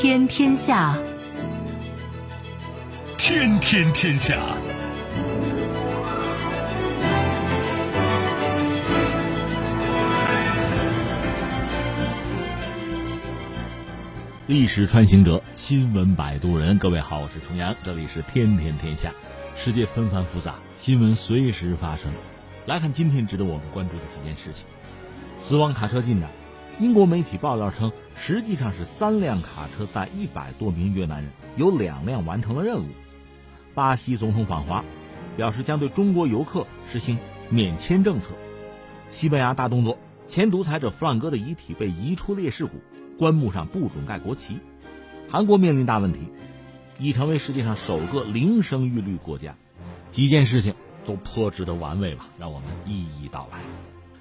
天天下，天天天下。历史穿行者，新闻摆渡人。各位好，我是重阳，这里是天天天下。世界纷繁复杂，新闻随时发生。来看今天值得我们关注的几件事情：死亡卡车进展。英国媒体爆料称，实际上是三辆卡车载一百多名越南人，有两辆完成了任务。巴西总统访华，表示将对中国游客实行免签政策。西班牙大动作，前独裁者弗朗哥的遗体被移出烈士谷，棺木上不准盖国旗。韩国面临大问题，已成为世界上首个零生育率国家。几件事情都颇值得玩味吧，让我们一一道来。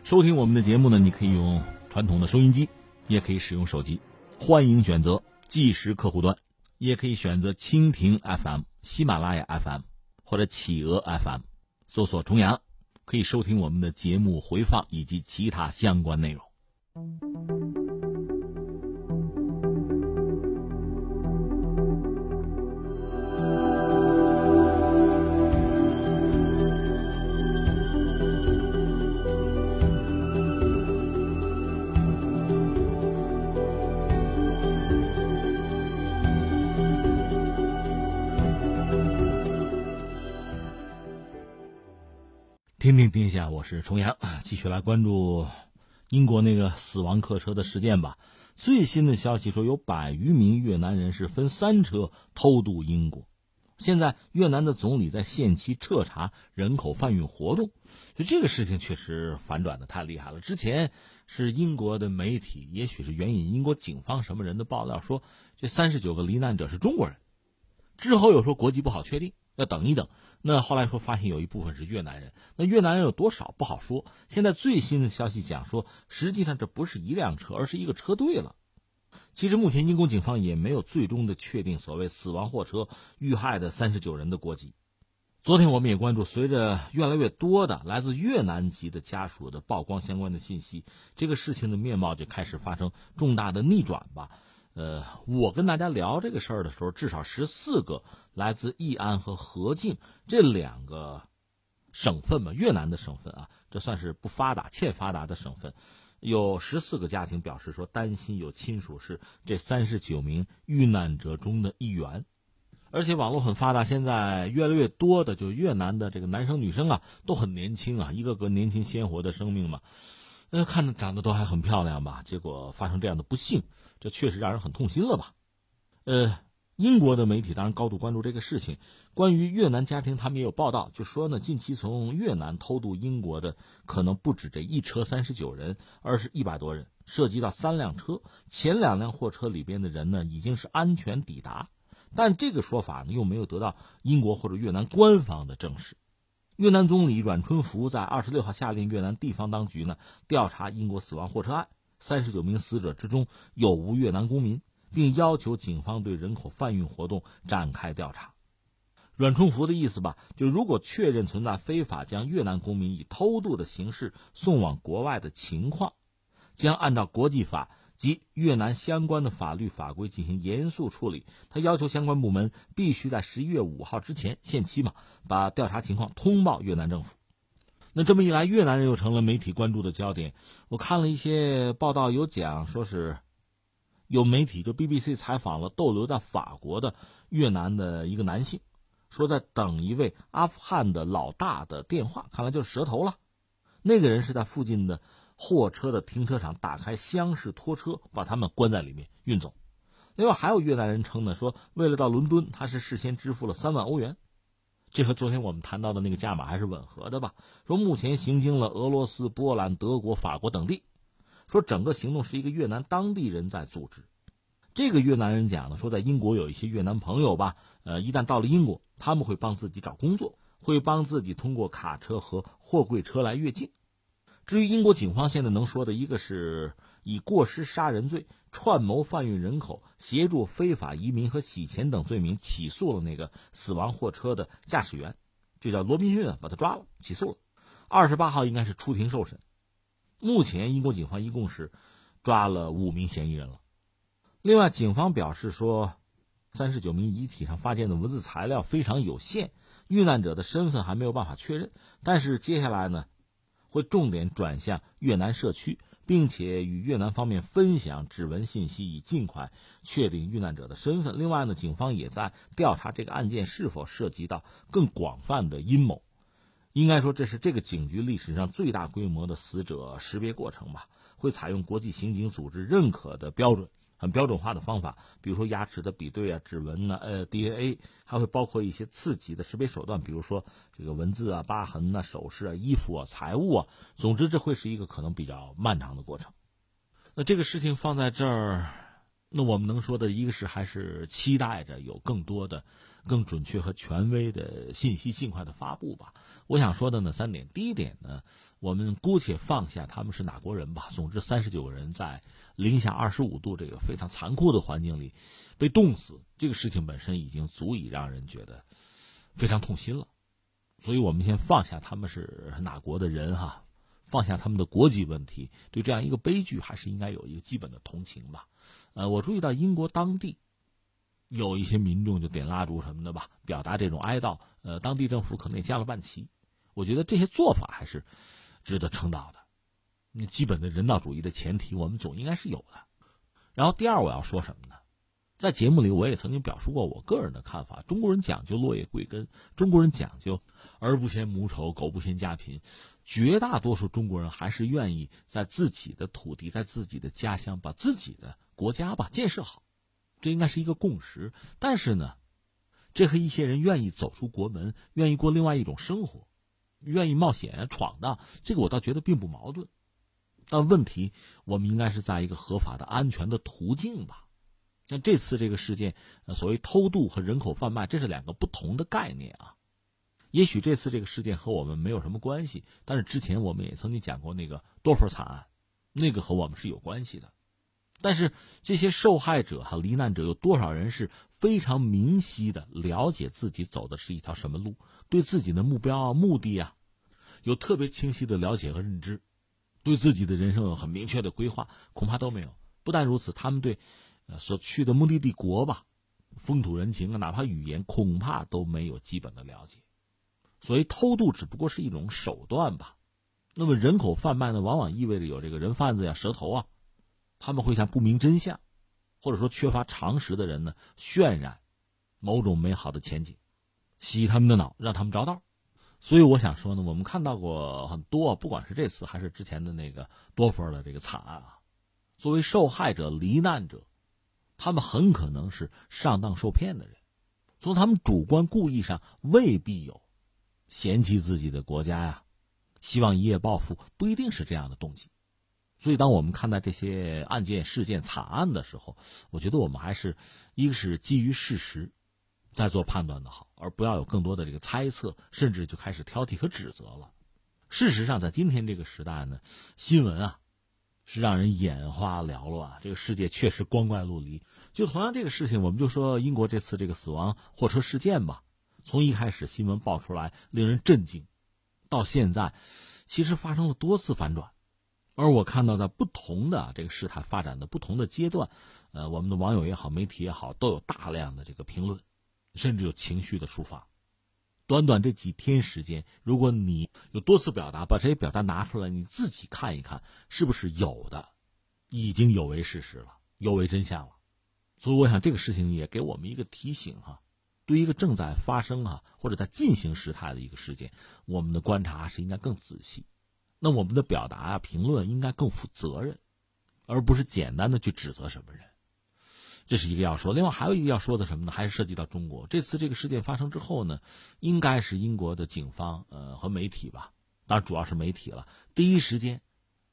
收听我们的节目呢，你可以用。传统的收音机，也可以使用手机，欢迎选择计时客户端，也可以选择蜻蜓 FM、喜马拉雅 FM 或者企鹅 FM，搜索“重阳”，可以收听我们的节目回放以及其他相关内容。听听天下，我是重阳，继续来关注英国那个死亡客车的事件吧。最新的消息说，有百余名越南人是分三车偷渡英国。现在越南的总理在限期彻查人口贩运活动，就这个事情确实反转的太厉害了。之前是英国的媒体，也许是援引英国警方什么人的报道说，这三十九个罹难者是中国人。之后又说国籍不好确定。要等一等，那后来说发现有一部分是越南人，那越南人有多少不好说。现在最新的消息讲说，实际上这不是一辆车，而是一个车队了。其实目前英国警方也没有最终的确定所谓死亡货车遇害的三十九人的国籍。昨天我们也关注，随着越来越多的来自越南籍的家属的曝光相关的信息，这个事情的面貌就开始发生重大的逆转吧。呃，我跟大家聊这个事儿的时候，至少十四个来自义安和河静这两个省份吧，越南的省份啊，这算是不发达、欠发达的省份，有十四个家庭表示说担心有亲属是这三十九名遇难者中的一员，而且网络很发达，现在越来越多的就越南的这个男生女生啊都很年轻啊，一个个年轻鲜活的生命嘛。呃，看着长得都还很漂亮吧，结果发生这样的不幸，这确实让人很痛心了吧？呃，英国的媒体当然高度关注这个事情。关于越南家庭，他们也有报道，就说呢，近期从越南偷渡英国的可能不止这一车三十九人，而是一百多人，涉及到三辆车。前两辆货车里边的人呢，已经是安全抵达，但这个说法呢，又没有得到英国或者越南官方的证实。越南总理阮春福在二十六号下令越南地方当局呢调查英国死亡货车案，三十九名死者之中有无越南公民，并要求警方对人口贩运活动展开调查。阮春福的意思吧，就如果确认存在非法将越南公民以偷渡的形式送往国外的情况，将按照国际法。及越南相关的法律法规进行严肃处理。他要求相关部门必须在十一月五号之前限期嘛，把调查情况通报越南政府。那这么一来，越南人又成了媒体关注的焦点。我看了一些报道，有讲说是有媒体就 BBC 采访了逗留在法国的越南的一个男性，说在等一位阿富汗的老大的电话，看来就是蛇头了。那个人是在附近的。货车的停车场打开厢式拖车，把他们关在里面运走。另外还有越南人称呢，说为了到伦敦，他是事先支付了三万欧元，这和昨天我们谈到的那个价码还是吻合的吧？说目前行经了俄罗斯、波兰、德国、法国等地，说整个行动是一个越南当地人在组织。这个越南人讲呢，说在英国有一些越南朋友吧，呃，一旦到了英国，他们会帮自己找工作，会帮自己通过卡车和货柜车来越境。至于英国警方现在能说的一个是以过失杀人罪、串谋贩运人口、协助非法移民和洗钱等罪名起诉了那个死亡货车的驾驶员，就叫罗宾逊，把他抓了，起诉了。二十八号应该是出庭受审。目前英国警方一共是抓了五名嫌疑人了。另外，警方表示说，三十九名遗体上发现的文字材料非常有限，遇难者的身份还没有办法确认。但是接下来呢，会重点转向越南社区，并且与越南方面分享指纹信息，以尽快确定遇难者的身份。另外呢，警方也在调查这个案件是否涉及到更广泛的阴谋。应该说，这是这个警局历史上最大规模的死者识别过程吧？会采用国际刑警组织认可的标准。很标准化的方法，比如说牙齿的比对啊、指纹呢、呃 DNA，还会包括一些刺激的识别手段，比如说这个文字啊、疤痕啊、首饰啊、衣服啊、财物啊。总之，这会是一个可能比较漫长的过程。那这个事情放在这儿，那我们能说的一个是还是期待着有更多的、更准确和权威的信息尽快的发布吧。我想说的呢三点，第一点呢，我们姑且放下他们是哪国人吧。总之，三十九个人在。零下二十五度这个非常残酷的环境里，被冻死这个事情本身已经足以让人觉得非常痛心了，所以我们先放下他们是哪国的人哈，放下他们的国籍问题，对这样一个悲剧还是应该有一个基本的同情吧。呃，我注意到英国当地有一些民众就点蜡烛什么的吧，表达这种哀悼。呃，当地政府可能也加了半旗，我觉得这些做法还是值得称道的。那基本的人道主义的前提，我们总应该是有的。然后第二，我要说什么呢？在节目里，我也曾经表述过我个人的看法：中国人讲究落叶归根，中国人讲究儿不嫌母丑，狗不嫌家贫。绝大多数中国人还是愿意在自己的土地，在自己的家乡，把自己的国家吧建设好，这应该是一个共识。但是呢，这和一些人愿意走出国门，愿意过另外一种生活，愿意冒险闯荡，这个我倒觉得并不矛盾。但问题，我们应该是在一个合法的、安全的途径吧？像这次这个事件，所谓偷渡和人口贩卖，这是两个不同的概念啊。也许这次这个事件和我们没有什么关系，但是之前我们也曾经讲过那个多佛惨案，那个和我们是有关系的。但是这些受害者和罹难者有多少人是非常明晰的了解自己走的是一条什么路，对自己的目标啊、目的啊，有特别清晰的了解和认知？对自己的人生有很明确的规划，恐怕都没有。不但如此，他们对，呃，所去的目的地国吧，风土人情啊，哪怕语言，恐怕都没有基本的了解。所以偷渡只不过是一种手段吧。那么人口贩卖呢，往往意味着有这个人贩子呀、蛇头啊，他们会向不明真相，或者说缺乏常识的人呢，渲染某种美好的前景，洗他们的脑，让他们着道。所以我想说呢，我们看到过很多，不管是这次还是之前的那个多佛的这个惨案啊，作为受害者、罹难者，他们很可能是上当受骗的人，从他们主观故意上未必有嫌弃自己的国家呀，希望一夜暴富，不一定是这样的动机。所以，当我们看待这些案件、事件、惨案的时候，我觉得我们还是一个是基于事实。再做判断的好，而不要有更多的这个猜测，甚至就开始挑剔和指责了。事实上，在今天这个时代呢，新闻啊是让人眼花缭乱，这个世界确实光怪陆离。就同样这个事情，我们就说英国这次这个死亡货车事件吧，从一开始新闻爆出来令人震惊，到现在其实发生了多次反转。而我看到在不同的这个事态发展的不同的阶段，呃，我们的网友也好，媒体也好，都有大量的这个评论。甚至有情绪的抒发。短短这几天时间，如果你有多次表达，把这些表达拿出来，你自己看一看，是不是有的已经有为事实了，有为真相了？所以，我想这个事情也给我们一个提醒哈：对一个正在发生啊或者在进行时态的一个事件，我们的观察是应该更仔细，那我们的表达啊、评论应该更负责任，而不是简单的去指责什么人。这是一个要说，另外还有一个要说的什么呢？还是涉及到中国。这次这个事件发生之后呢，应该是英国的警方呃和媒体吧，当然主要是媒体了，第一时间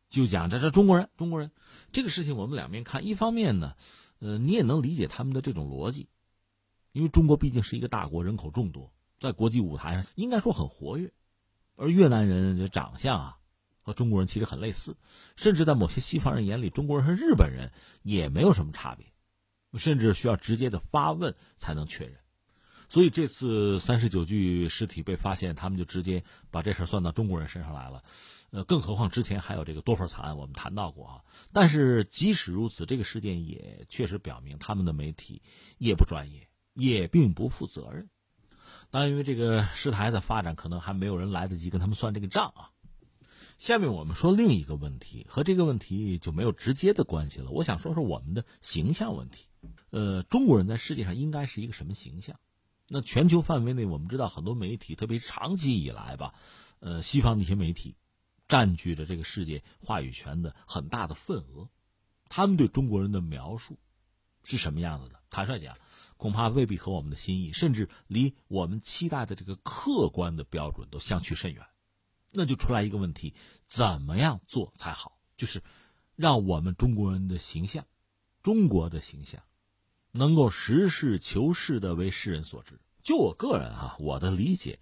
就讲这这中国人，中国人这个事情我们两面看，一方面呢，呃你也能理解他们的这种逻辑，因为中国毕竟是一个大国，人口众多，在国际舞台上应该说很活跃，而越南人的长相啊和中国人其实很类似，甚至在某些西方人眼里，中国人和日本人也没有什么差别。甚至需要直接的发问才能确认，所以这次三十九具尸体被发现，他们就直接把这事算到中国人身上来了。呃，更何况之前还有这个多佛惨案，我们谈到过啊。但是即使如此，这个事件也确实表明他们的媒体也不专业，也并不负责任。但因为这个事态的发展，可能还没有人来得及跟他们算这个账啊。下面我们说另一个问题，和这个问题就没有直接的关系了。我想说说我们的形象问题。呃，中国人在世界上应该是一个什么形象？那全球范围内，我们知道很多媒体，特别长期以来吧，呃，西方的一些媒体。占据着这个世界话语权的很大的份额，他们对中国人的描述是什么样子的？坦率讲，恐怕未必合我们的心意，甚至离我们期待的这个客观的标准都相去甚远。那就出来一个问题：怎么样做才好？就是让我们中国人的形象，中国的形象，能够实事求是的为世人所知。就我个人啊，我的理解，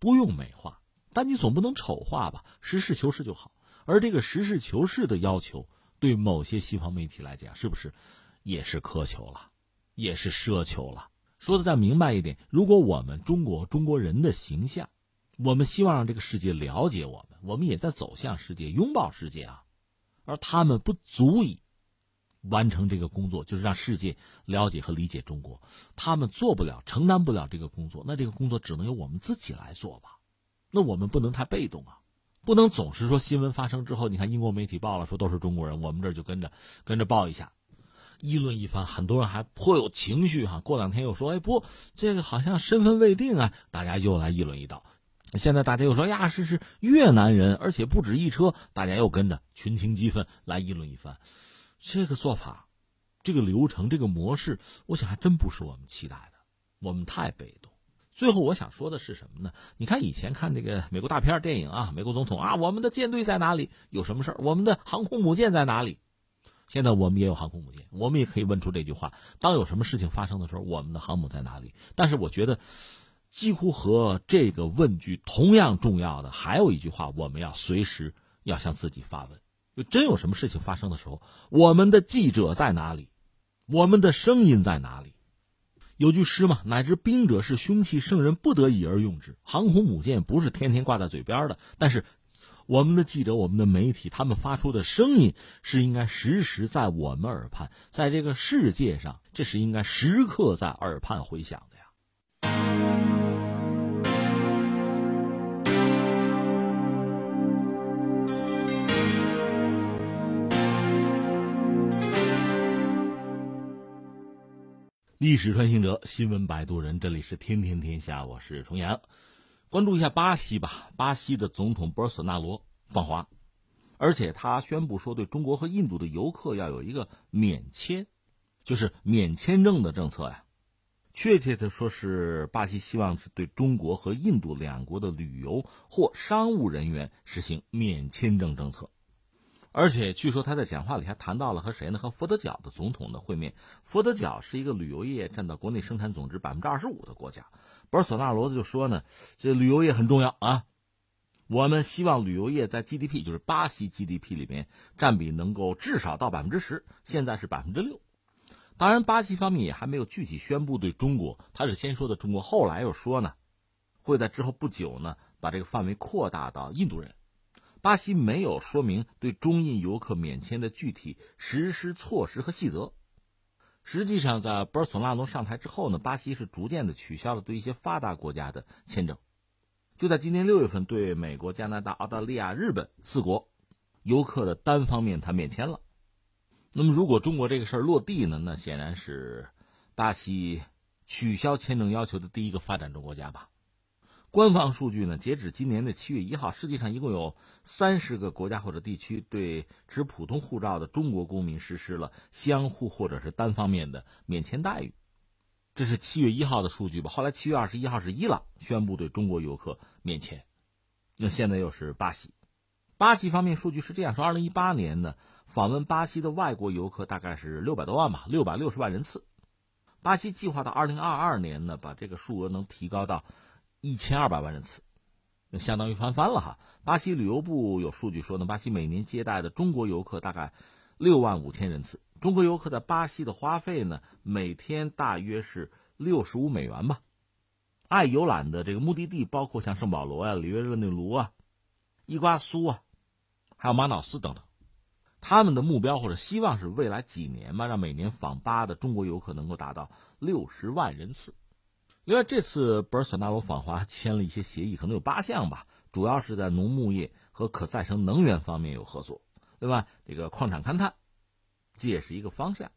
不用美化。但你总不能丑化吧？实事求是就好。而这个实事求是的要求，对某些西方媒体来讲，是不是也是苛求了，也是奢求了？说的再明白一点，如果我们中国中国人的形象，我们希望让这个世界了解我们，我们也在走向世界，拥抱世界啊。而他们不足以完成这个工作，就是让世界了解和理解中国。他们做不了，承担不了这个工作，那这个工作只能由我们自己来做吧。那我们不能太被动啊，不能总是说新闻发生之后，你看英国媒体报了说都是中国人，我们这就跟着跟着报一下，议论一番，很多人还颇有情绪哈。过两天又说，哎不，这个好像身份未定啊，大家又来议论一道。现在大家又说呀，是是越南人，而且不止一车，大家又跟着群情激愤来议论一番。这个做法，这个流程，这个模式，我想还真不是我们期待的，我们太被动。最后我想说的是什么呢？你看以前看这个美国大片电影啊，美国总统啊，我们的舰队在哪里？有什么事儿？我们的航空母舰在哪里？现在我们也有航空母舰，我们也可以问出这句话：当有什么事情发生的时候，我们的航母在哪里？但是我觉得，几乎和这个问句同样重要的还有一句话，我们要随时要向自己发问：就真有什么事情发生的时候，我们的记者在哪里？我们的声音在哪里？有句诗嘛，乃至兵者是凶器，圣人不得已而用之。航空母舰不是天天挂在嘴边的，但是我们的记者、我们的媒体，他们发出的声音是应该时时在我们耳畔，在这个世界上，这是应该时刻在耳畔回响的历史穿行者，新闻摆渡人，这里是天天天下，我是重阳。关注一下巴西吧，巴西的总统博尔索纳罗访华，而且他宣布说，对中国和印度的游客要有一个免签，就是免签证的政策呀。确切的说，是巴西希望是对中国和印度两国的旅游或商务人员实行免签证政策。而且据说他在讲话里还谈到了和谁呢？和佛得角的总统的会面。佛得角是一个旅游业占到国内生产总值百分之二十五的国家。博尔索纳罗就说呢，这旅游业很重要啊，我们希望旅游业在 GDP，就是巴西 GDP 里面占比能够至少到百分之十，现在是百分之六。当然，巴西方面也还没有具体宣布对中国，他是先说的中国，后来又说呢，会在之后不久呢把这个范围扩大到印度人。巴西没有说明对中印游客免签的具体实施措施和细则。实际上，在博尔索纳罗上台之后呢，巴西是逐渐的取消了对一些发达国家的签证。就在今年六月份，对美国、加拿大、澳大利亚、日本四国游客的单方面他免签了。那么，如果中国这个事儿落地呢？那显然是巴西取消签证要求的第一个发展中国家吧。官方数据呢？截止今年的七月一号，世界上一共有三十个国家或者地区对持普通护照的中国公民实施了相互或者是单方面的免签待遇。这是七月一号的数据吧？后来七月二十一号是伊朗宣布对中国游客免签，那现在又是巴西。巴西方面数据是这样说：二零一八年呢，访问巴西的外国游客大概是六百多万吧，六百六十万人次。巴西计划到二零二二年呢，把这个数额能提高到。一千二百万人次，那相当于翻番了哈。巴西旅游部有数据说呢，巴西每年接待的中国游客大概六万五千人次。中国游客在巴西的花费呢，每天大约是六十五美元吧。爱游览的这个目的地包括像圣保罗啊、里约热内卢啊、伊瓜苏啊，还有马瑙斯等等。他们的目标或者希望是未来几年吧，让每年访巴的中国游客能够达到六十万人次。另外，这次博尔索纳罗访华签了一些协议，可能有八项吧，主要是在农牧业和可再生能源方面有合作。对吧，这个矿产勘探，这也是一个方向。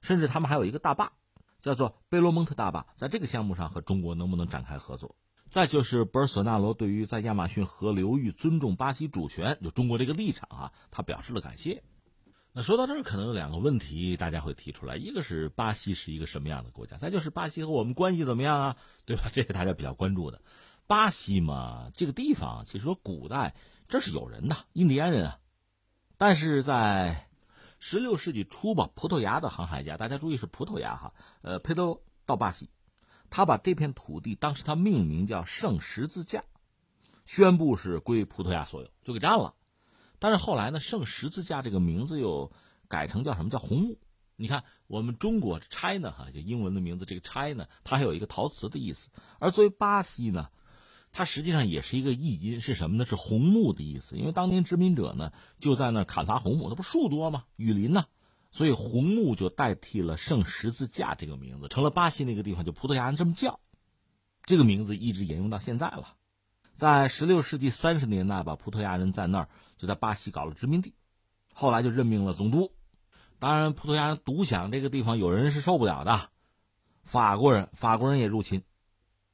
甚至他们还有一个大坝，叫做贝罗蒙特大坝，在这个项目上和中国能不能展开合作？再就是博尔索纳罗对于在亚马逊河流域尊重巴西主权，就中国这个立场啊，他表示了感谢。那说到这儿，可能有两个问题大家会提出来：一个是巴西是一个什么样的国家？再就是巴西和我们关系怎么样啊？对吧？这是大家比较关注的。巴西嘛，这个地方其实说古代这是有人的，印第安人啊。但是在十六世纪初吧，葡萄牙的航海家，大家注意是葡萄牙哈，呃，佩多到巴西。他把这片土地当时他命名叫圣十字架，宣布是归葡萄牙所有，就给占了。但是后来呢，圣十字架这个名字又改成叫什么叫红木？你看我们中国 China 哈，就英文的名字这个 China，它还有一个陶瓷的意思。而作为巴西呢，它实际上也是一个译音，是什么呢？是红木的意思。因为当年殖民者呢就在那砍伐红木，那不树多吗？雨林呢？所以红木就代替了圣十字架这个名字，成了巴西那个地方就葡萄牙人这么叫，这个名字一直沿用到现在了。在十六世纪三十年代吧，葡萄牙人在那儿就在巴西搞了殖民地，后来就任命了总督。当然，葡萄牙人独享这个地方，有人是受不了的。法国人，法国人也入侵，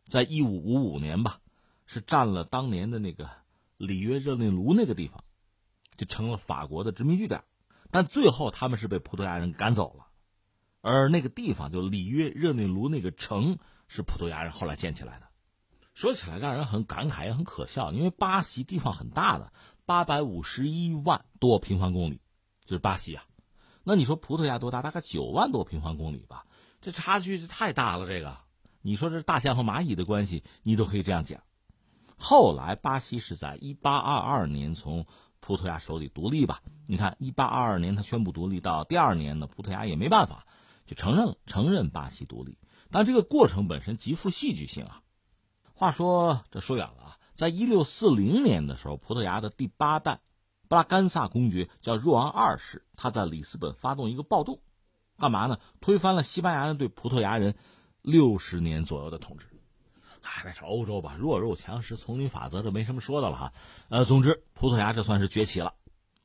在一五五五年吧，是占了当年的那个里约热内卢那个地方，就成了法国的殖民据点。但最后他们是被葡萄牙人赶走了，而那个地方就里约热内卢那个城是葡萄牙人后来建起来的。说起来让人很感慨也很可笑，因为巴西地方很大的，八百五十一万多平方公里，就是巴西啊。那你说葡萄牙多大？大概九万多平方公里吧，这差距是太大了。这个，你说这大象和蚂蚁的关系，你都可以这样讲。后来巴西是在一八二二年从。葡萄牙手里独立吧？你看，一八二二年他宣布独立，到第二年呢，葡萄牙也没办法，就承认了，承认巴西独立。但这个过程本身极富戏剧性啊。话说这说远了啊，在一六四零年的时候，葡萄牙的第八代布拉干萨公爵叫若昂二世，他在里斯本发动一个暴动，干嘛呢？推翻了西班牙人对葡萄牙人六十年左右的统治。哎，那是欧洲吧，弱肉强食，丛林法则，这没什么说的了哈。呃，总之，葡萄牙这算是崛起了，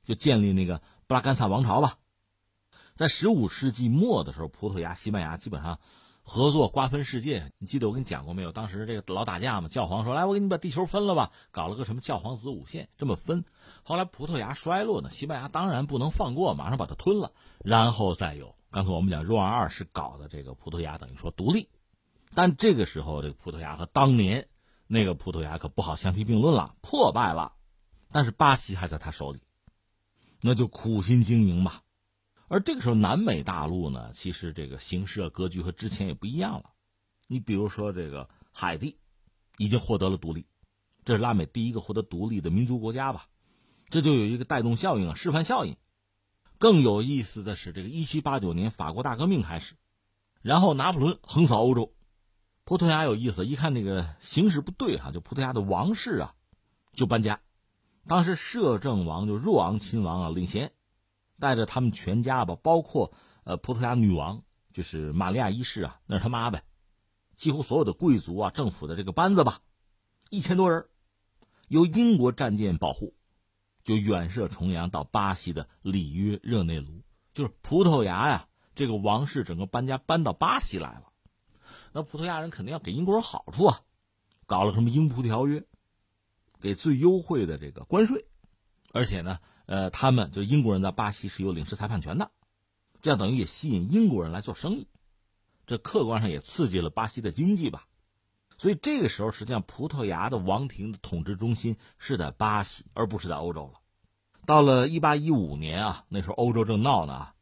就建立那个布拉干萨王朝吧。在十五世纪末的时候，葡萄牙、西班牙基本上合作瓜分世界。你记得我跟你讲过没有？当时这个老打架嘛，教皇说：“来，我给你把地球分了吧。”搞了个什么教皇子午线，这么分。后来葡萄牙衰落呢，西班牙当然不能放过，马上把它吞了。然后再有刚才我们讲若昂二世搞的这个葡萄牙，等于说独立。但这个时候，这个葡萄牙和当年那个葡萄牙可不好相提并论了，破败了。但是巴西还在他手里，那就苦心经营吧。而这个时候，南美大陆呢，其实这个形势啊、格局和之前也不一样了。你比如说，这个海地已经获得了独立，这是拉美第一个获得独立的民族国家吧？这就有一个带动效应啊，示范效应。更有意思的是，这个一七八九年法国大革命开始，然后拿破仑横扫欧洲。葡萄牙有意思，一看这个形势不对哈，就葡萄牙的王室啊，就搬家。当时摄政王就若昂亲王啊领衔，带着他们全家吧，包括呃葡萄牙女王就是玛利亚一世啊，那是他妈呗，几乎所有的贵族啊、政府的这个班子吧，一千多人，由英国战舰保护，就远涉重洋到巴西的里约热内卢，就是葡萄牙呀，这个王室整个搬家搬到巴西来了。那葡萄牙人肯定要给英国人好处啊，搞了什么英葡条约，给最优惠的这个关税，而且呢，呃，他们就英国人在巴西是有领事裁判权的，这样等于也吸引英国人来做生意，这客观上也刺激了巴西的经济吧。所以这个时候，实际上葡萄牙的王庭的统治中心是在巴西，而不是在欧洲了。到了一八一五年啊，那时候欧洲正闹呢啊。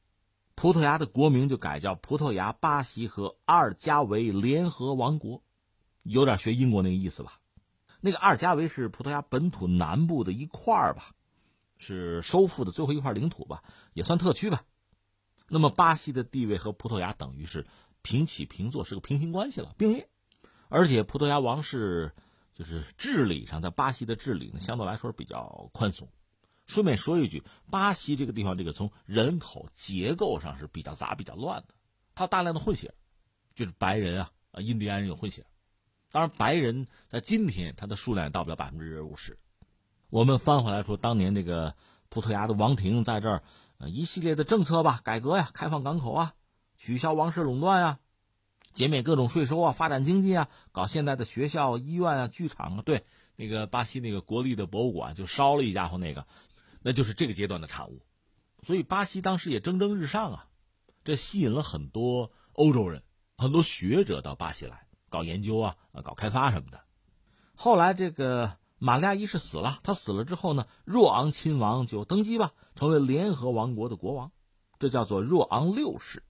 葡萄牙的国名就改叫葡萄牙、巴西和阿尔加维联合王国，有点学英国那个意思吧？那个阿尔加维是葡萄牙本土南部的一块儿吧，是收复的最后一块领土吧，也算特区吧。那么巴西的地位和葡萄牙等于是平起平坐，是个平行关系了，并列。而且葡萄牙王室就是治理上，在巴西的治理呢，相对来说比较宽松。顺便说一句，巴西这个地方，这个从人口结构上是比较杂、比较乱的，它大量的混血，就是白人啊、啊印第安人有混血。当然，白人在今天它的数量也到不了百分之五十。我们翻回来说，当年这个葡萄牙的王庭在这儿，呃，一系列的政策吧，改革呀，开放港口啊，取消王室垄断啊，减免各种税收啊，发展经济啊，搞现代的学校、医院啊、剧场啊。对，那个巴西那个国立的博物馆就烧了一家伙那个。那就是这个阶段的产物，所以巴西当时也蒸蒸日上啊，这吸引了很多欧洲人、很多学者到巴西来搞研究啊、搞开发什么的。后来这个玛利亚一世死了，他死了之后呢，若昂亲王就登基吧，成为联合王国的国王，这叫做若昂六世。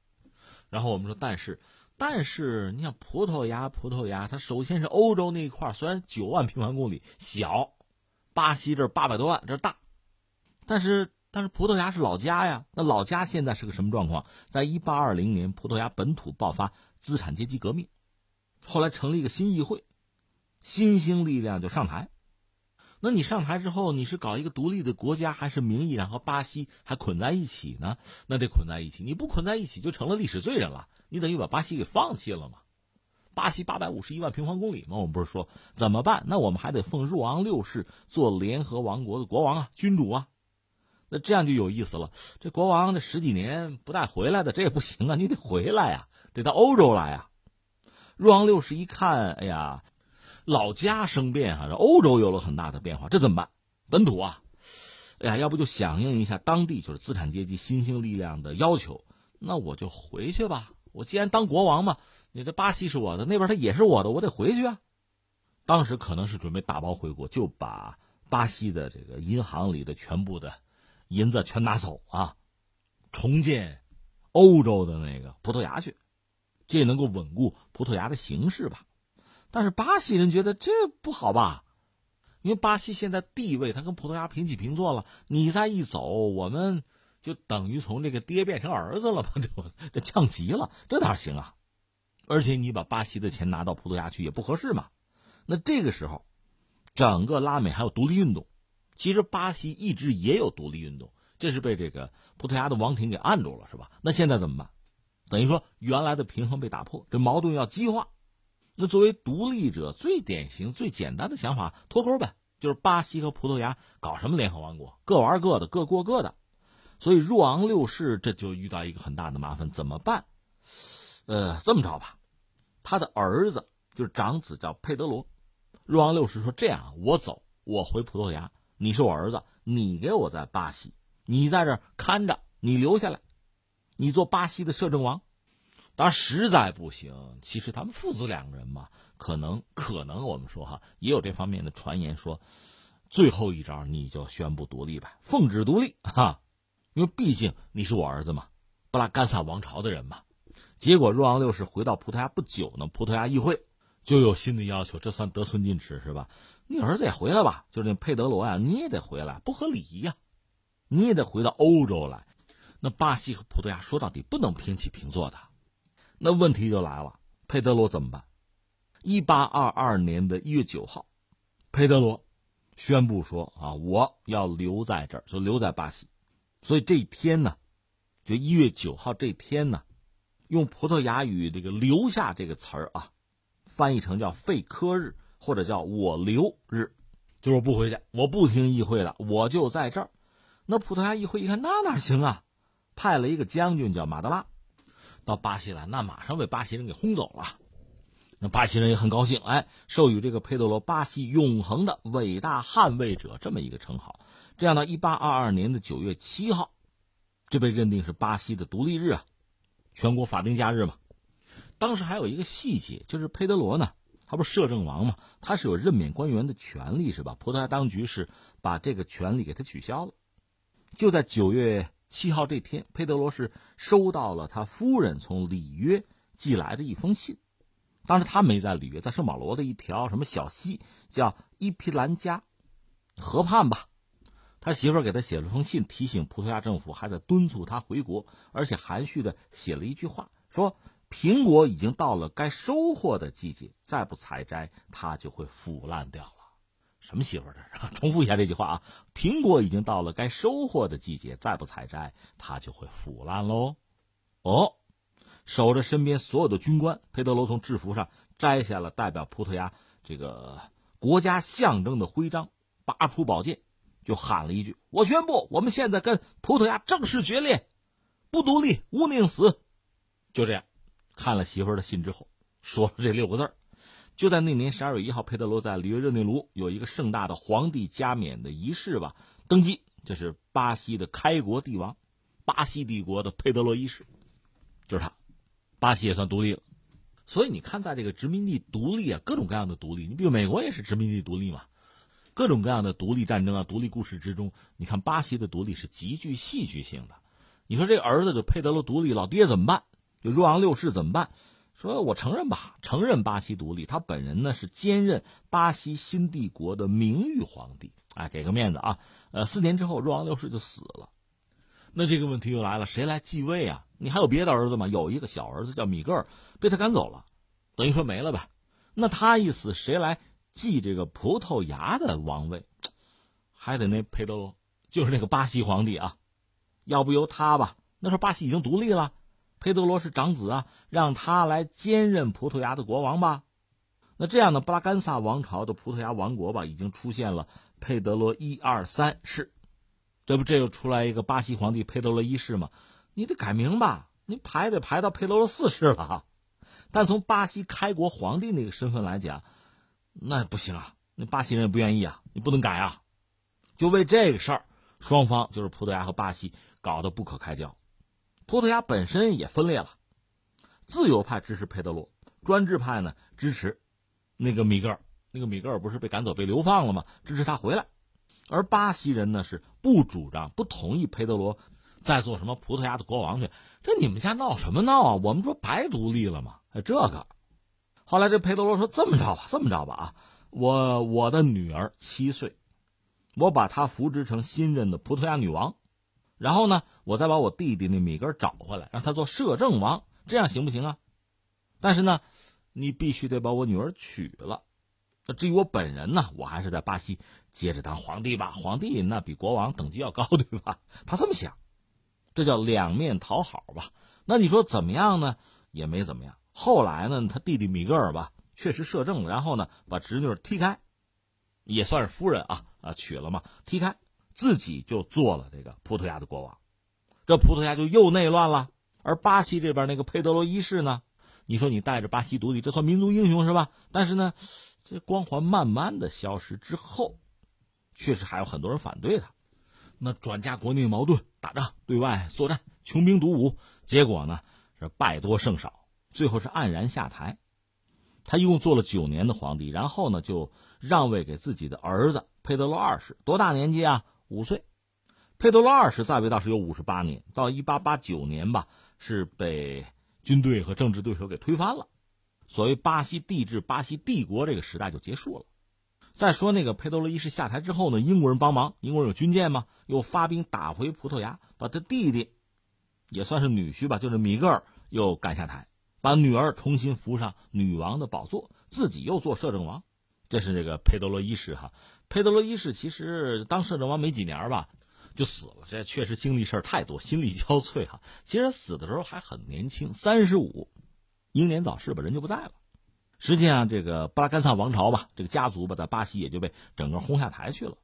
然后我们说，但是，但是你像葡萄牙，葡萄牙它首先是欧洲那一块，虽然九万平方公里小，巴西这八百多万，这大。但是，但是葡萄牙是老家呀。那老家现在是个什么状况？在一八二零年，葡萄牙本土爆发资产阶级革命，后来成立一个新议会，新兴力量就上台。那你上台之后，你是搞一个独立的国家，还是名义上和巴西还捆在一起呢？那得捆在一起。你不捆在一起，就成了历史罪人了。你等于把巴西给放弃了嘛？巴西八百五十一万平方公里嘛，我们不是说怎么办？那我们还得奉若昂六世做联合王国的国王啊，君主啊。那这样就有意思了。这国王这十几年不带回来的，这也不行啊！你得回来呀，得到欧洲来呀。若昂六世一看，哎呀，老家生变啊，这欧洲有了很大的变化，这怎么办？本土啊，哎呀，要不就响应一下当地就是资产阶级新兴力量的要求，那我就回去吧。我既然当国王嘛，你这巴西是我的，那边他也是我的，我得回去啊。当时可能是准备打包回国，就把巴西的这个银行里的全部的。银子全拿走啊，重建欧洲的那个葡萄牙去，这也能够稳固葡萄牙的形势吧？但是巴西人觉得这不好吧？因为巴西现在地位，他跟葡萄牙平起平坐了，你再一走，我们就等于从这个爹变成儿子了嘛，这这降级了，这哪行啊？而且你把巴西的钱拿到葡萄牙去也不合适嘛。那这个时候，整个拉美还有独立运动。其实巴西一直也有独立运动，这是被这个葡萄牙的王庭给按住了，是吧？那现在怎么办？等于说原来的平衡被打破，这矛盾要激化。那作为独立者，最典型、最简单的想法脱钩呗，就是巴西和葡萄牙搞什么联合王国，各玩各的，各过各的。所以若昂六世这就遇到一个很大的麻烦，怎么办？呃，这么着吧，他的儿子就是长子叫佩德罗。若昂六世说：“这样，我走，我回葡萄牙。”你是我儿子，你给我在巴西，你在这看着，你留下来，你做巴西的摄政王。当然实在不行，其实他们父子两个人嘛，可能可能我们说哈，也有这方面的传言说，最后一招你就宣布独立吧，奉旨独立哈，因为毕竟你是我儿子嘛，布拉干萨王朝的人嘛。结果若昂六世回到葡萄牙不久呢，葡萄牙议会就有新的要求，这算得寸进尺是吧？你儿子也回来吧，就是那佩德罗呀，你也得回来，不合理呀，你也得回到欧洲来。那巴西和葡萄牙说到底不能平起平坐的，那问题就来了，佩德罗怎么办？一八二二年的一月九号，佩德罗宣布说啊，我要留在这儿，就留在巴西。所以这一天呢，就一月九号这天呢，用葡萄牙语这个“留下”这个词儿啊，翻译成叫费科日。或者叫我留日，就是我不回去，我不听议会了，我就在这儿。那葡萄牙议会一看，那哪行啊？派了一个将军叫马德拉，到巴西来，那马上被巴西人给轰走了。那巴西人也很高兴，哎，授予这个佩德罗巴西永恒的伟大捍卫者这么一个称号。这样到一八二二年的九月七号，这被认定是巴西的独立日啊，全国法定假日嘛。当时还有一个细节，就是佩德罗呢。他不是摄政王吗？他是有任免官员的权利，是吧？葡萄牙当局是把这个权利给他取消了。就在九月七号这天，佩德罗是收到了他夫人从里约寄来的一封信。当时他没在里约，在圣保罗的一条什么小溪，叫伊皮兰加河畔吧。他媳妇给他写了封信，提醒葡萄牙政府还在敦促他回国，而且含蓄的写了一句话，说：“苹果已经到了该收获的季节，再不采摘，它就会腐烂掉。什么媳妇儿这是？重复一下这句话啊！苹果已经到了该收获的季节，再不采摘，它就会腐烂喽。哦，守着身边所有的军官，佩德罗从制服上摘下了代表葡萄牙这个国家象征的徽章，拔出宝剑，就喊了一句：“我宣布，我们现在跟葡萄牙正式决裂，不独立，勿宁死。”就这样。看了媳妇儿的信之后，说了这六个字就在那年十二月一号，佩德罗在里约热内卢有一个盛大的皇帝加冕的仪式吧，登基。这是巴西的开国帝王，巴西帝国的佩德罗一世，就是他。巴西也算独立了。所以你看，在这个殖民地独立啊，各种各样的独立，你比如美国也是殖民地独立嘛，各种各样的独立战争啊、独立故事之中，你看巴西的独立是极具戏剧性的。你说这儿子就佩德罗独立，老爹怎么办？就若昂六世怎么办？说我承认吧，承认巴西独立。他本人呢是兼任巴西新帝国的名誉皇帝，哎，给个面子啊。呃，四年之后，若昂六世就死了。那这个问题又来了，谁来继位啊？你还有别的儿子吗？有一个小儿子叫米格尔，被他赶走了，等于说没了吧。那他一死，谁来继这个葡萄牙的王位？还得那佩德罗，就是那个巴西皇帝啊。要不由他吧？那时候巴西已经独立了。佩德罗是长子啊，让他来兼任葡萄牙的国王吧。那这样呢，布拉干萨王朝的葡萄牙王国吧，已经出现了佩德罗一二三世，这不这又出来一个巴西皇帝佩德罗一世吗？你得改名吧，你排得排到佩德罗四世了。但从巴西开国皇帝那个身份来讲，那不行啊，那巴西人也不愿意啊，你不能改啊。就为这个事儿，双方就是葡萄牙和巴西搞得不可开交。葡萄牙本身也分裂了，自由派支持佩德罗，专制派呢支持那个米格尔。那个米格尔不是被赶走、被流放了吗？支持他回来。而巴西人呢是不主张、不同意佩德罗再做什么葡萄牙的国王去。这你们家闹什么闹啊？我们不白独立了吗？这个。后来这佩德罗说：“这么着吧，这么着吧啊，我我的女儿七岁，我把她扶植成新任的葡萄牙女王。”然后呢，我再把我弟弟那米格找回来，让他做摄政王，这样行不行啊？但是呢，你必须得把我女儿娶了。那至于我本人呢，我还是在巴西接着当皇帝吧。皇帝那比国王等级要高，对吧？他这么想，这叫两面讨好吧？那你说怎么样呢？也没怎么样。后来呢，他弟弟米格尔吧，确实摄政了，然后呢，把侄女踢开，也算是夫人啊啊，娶了嘛，踢开。自己就做了这个葡萄牙的国王，这葡萄牙就又内乱了。而巴西这边那个佩德罗一世呢，你说你带着巴西独立，这算民族英雄是吧？但是呢，这光环慢慢的消失之后，确实还有很多人反对他。那转嫁国内矛盾，打仗对外作战，穷兵黩武，结果呢是败多胜少，最后是黯然下台。他一共做了九年的皇帝，然后呢就让位给自己的儿子佩德罗二世，多大年纪啊？五岁，佩德罗二世在位倒是有五十八年，到一八八九年吧，是被军队和政治对手给推翻了，所谓巴西帝制、巴西帝国这个时代就结束了。再说那个佩德罗一世下台之后呢，英国人帮忙，英国人有军舰嘛，又发兵打回葡萄牙，把他弟弟，也算是女婿吧，就是米格尔又赶下台，把女儿重新扶上女王的宝座，自己又做摄政王，这是这个佩德罗一世哈。佩德罗一世其实当摄政王没几年吧，就死了。这确实经历事儿太多，心力交瘁哈。其实死的时候还很年轻，三十五，英年早逝吧，人就不在了。实际上，这个布拉干萨王朝吧，这个家族吧，在巴西也就被整个轰下台去了。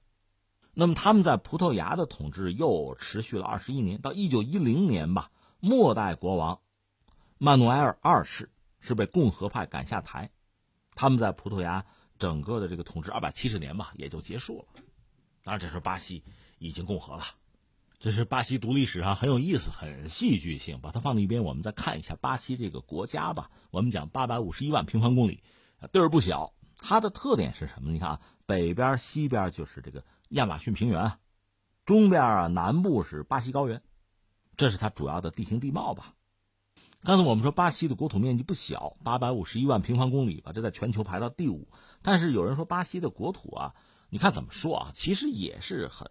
那么他们在葡萄牙的统治又持续了二十一年，到一九一零年吧，末代国王曼努埃尔二世是被共和派赶下台，他们在葡萄牙。整个的这个统治二百七十年吧，也就结束了。当然，这时候巴西已经共和了。这是巴西独立史上很有意思、很戏剧性。把它放在一边，我们再看一下巴西这个国家吧。我们讲八百五十一万平方公里，地儿不小。它的特点是什么？你看啊，北边、西边就是这个亚马逊平原，中边啊、南部是巴西高原，这是它主要的地形地貌吧。刚才我们说巴西的国土面积不小，八百五十一万平方公里吧，这在全球排到第五。但是有人说巴西的国土啊，你看怎么说啊？其实也是很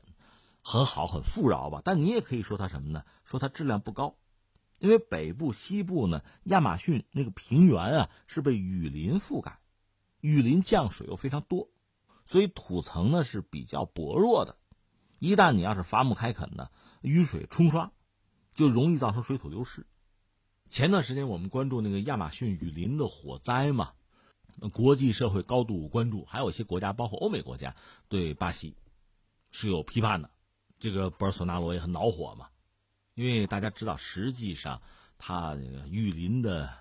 很好、很富饶吧。但你也可以说它什么呢？说它质量不高。因为北部、西部呢，亚马逊那个平原啊是被雨林覆盖，雨林降水又非常多，所以土层呢是比较薄弱的。一旦你要是伐木开垦呢，雨水冲刷，就容易造成水土流失。前段时间我们关注那个亚马逊雨林的火灾嘛，国际社会高度关注，还有一些国家，包括欧美国家，对巴西是有批判的。这个博尔索纳罗也很恼火嘛，因为大家知道，实际上他这个雨林的